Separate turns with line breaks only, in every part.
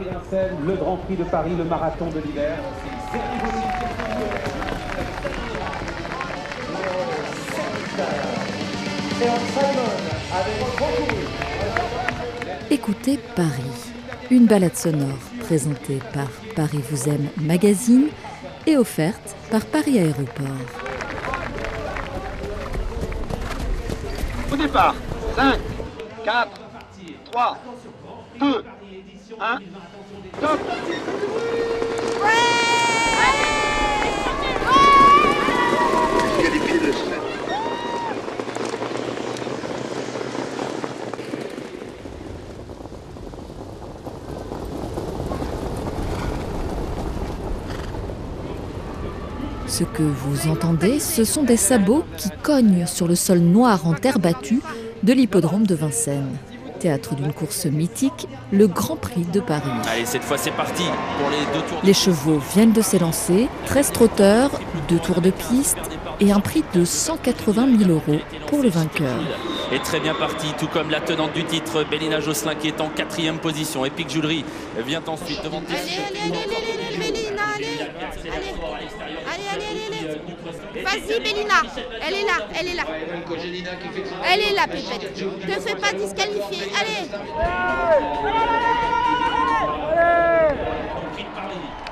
Paris-Vincennes, le Grand Prix de Paris, le marathon de l'hiver.
Écoutez Paris, une balade sonore présentée par Paris vous aime magazine et offerte par Paris Aéroport.
Au départ, 5, 4, 3, 2, 1, top Il y a des pieds
Ce que vous entendez, ce sont des sabots qui cognent sur le sol noir en terre battue de l'hippodrome de Vincennes. Théâtre d'une course mythique, le Grand Prix de Paris.
Allez, cette fois c'est parti pour les deux tours.
Les chevaux viennent de s'élancer, 13 trotteurs, deux tours de piste et un prix de 180 000 euros pour le vainqueur.
Et très bien parti, tout comme la tenante du titre, Bélina Josselin qui est en quatrième position. Epic Jewelry vient ensuite devant
Allez, allez, allez, allez, Bélina, allez, allez, allez, allez, allez. Vas-y, Bélina, elle est là, elle est là. Elle est là, Pépette. Te fais pas disqualifier, allez.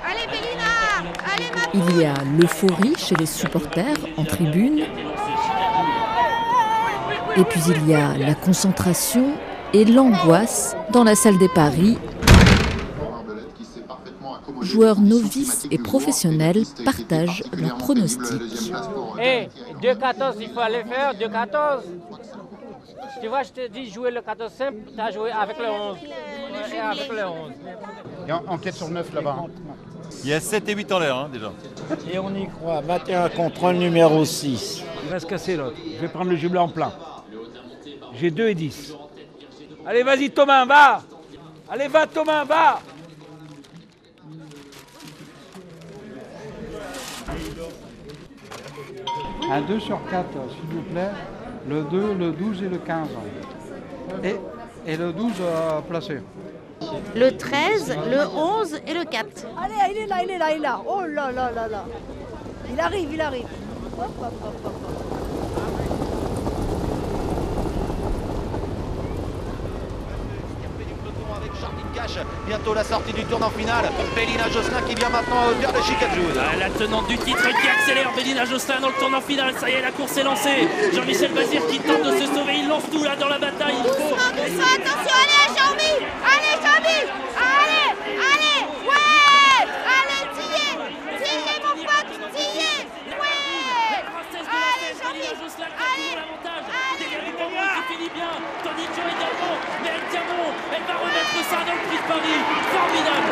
Allez, Bélina, allez, ma
Il y a l'euphorie chez les supporters en tribune. Et puis il y a la concentration et l'angoisse dans la salle des paris. Joueurs novices et professionnels partagent leurs pronostics.
Hé, 2-14, il faut aller faire 2-14. Tu vois, je te dis jouer le 14 simple, tu as joué avec le 11. Ouais, avec le 11.
Et en- enquête sur 9 là-bas.
Il y a 7 et 8 en l'air hein, déjà.
Et on y croit. 21 contre un numéro 6.
Il va se casser l'autre. Je vais prendre le jumelé en plein. J'ai 2 et 10. Allez, vas-y Thomas, va Allez, va Thomas, va
Un 2 sur 4, s'il vous plaît. Le 2, le 12 et le 15. Et, et le 12 euh, placé.
Le 13, le 11 et le 4.
Allez, il est là, il est là, il est là. Oh là là là là. Il arrive, il arrive. Hop, hop, hop, hop, hop.
Bientôt la sortie du tournant final. Bélina Josselin qui vient maintenant à hauteur de Chicago.
Ah, la tenante du titre qui accélère, Bélina Josselin dans le tournant final. Ça y est, la course est lancée. Jean-Michel Bazir qui tente de se sauver. Il lance tout là dans la bataille. Il faut.
Doucement, doucement, attention, allez, Jean-Mi Allez, Jean-Mi Allez, allez, ouais Allez, mon pote, tillez Ouais Allez, Jean-Mi Allez,
qui finit bien. Tony Joe également. Mais elle tient bon. Elle va remettre ça le. Formidable.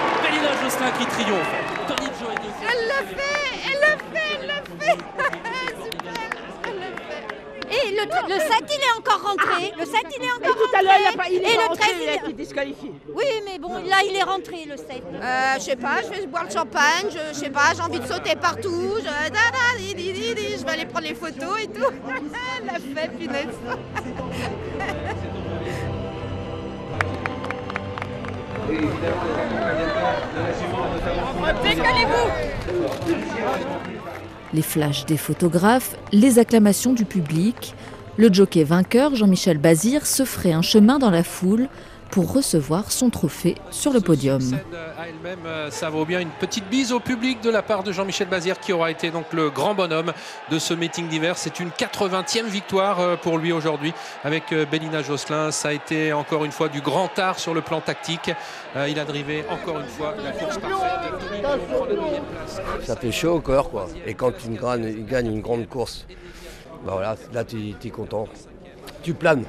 Qui triomphe. Tony Joe est deuxième.
Elle le fait Elle le fait Elle le fait Super Elle le fait Et le, le 7, il est encore rentré. Le 7, il est encore rentré.
tout à l'heure, il a pas- il est
Et le
rentré,
13,
il a
est-
été disqualifié.
Oui, mais bon, là, il est rentré, le 7. Euh, je sais pas, je vais boire le champagne, je, je sais pas, j'ai envie de sauter partout. Je, da, da, di, di, di, di, je vais aller prendre les photos et tout. La fête, punaise.
Les flashs des photographes, les acclamations du public. Le jockey vainqueur, Jean-Michel Bazir, se ferait un chemin dans la foule pour recevoir son trophée sur le podium.
à elle-même, euh, ça vaut bien une petite bise au public de la part de Jean-Michel Bazir qui aura été donc le grand bonhomme de ce meeting d'hiver. C'est une 80e victoire euh, pour lui aujourd'hui avec euh, Bélina Josselin. Ça a été encore une fois du grand art sur le plan tactique. Euh, Il a drivé encore une fois la course parfaite.
Ça fait chaud au corps, quoi. Et quand gagne, il gagne une grande course, bah voilà, là, tu es content. Tu planes.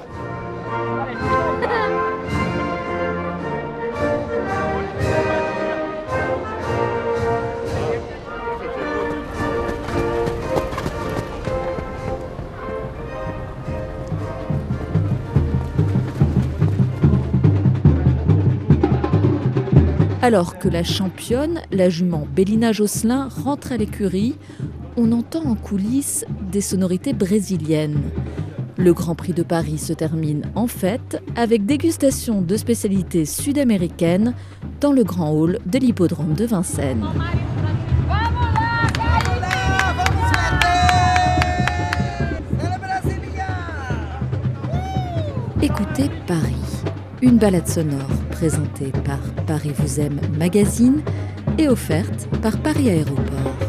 Alors que la championne, la jument Bélina Josselin, rentre à l'écurie, on entend en coulisses des sonorités brésiliennes. Le Grand Prix de Paris se termine en fête avec dégustation de spécialités sud-américaines dans le grand hall de l'hippodrome de Vincennes. Écoutez Paris, une balade sonore présentée par Paris vous aime magazine et offerte par Paris Aéroport.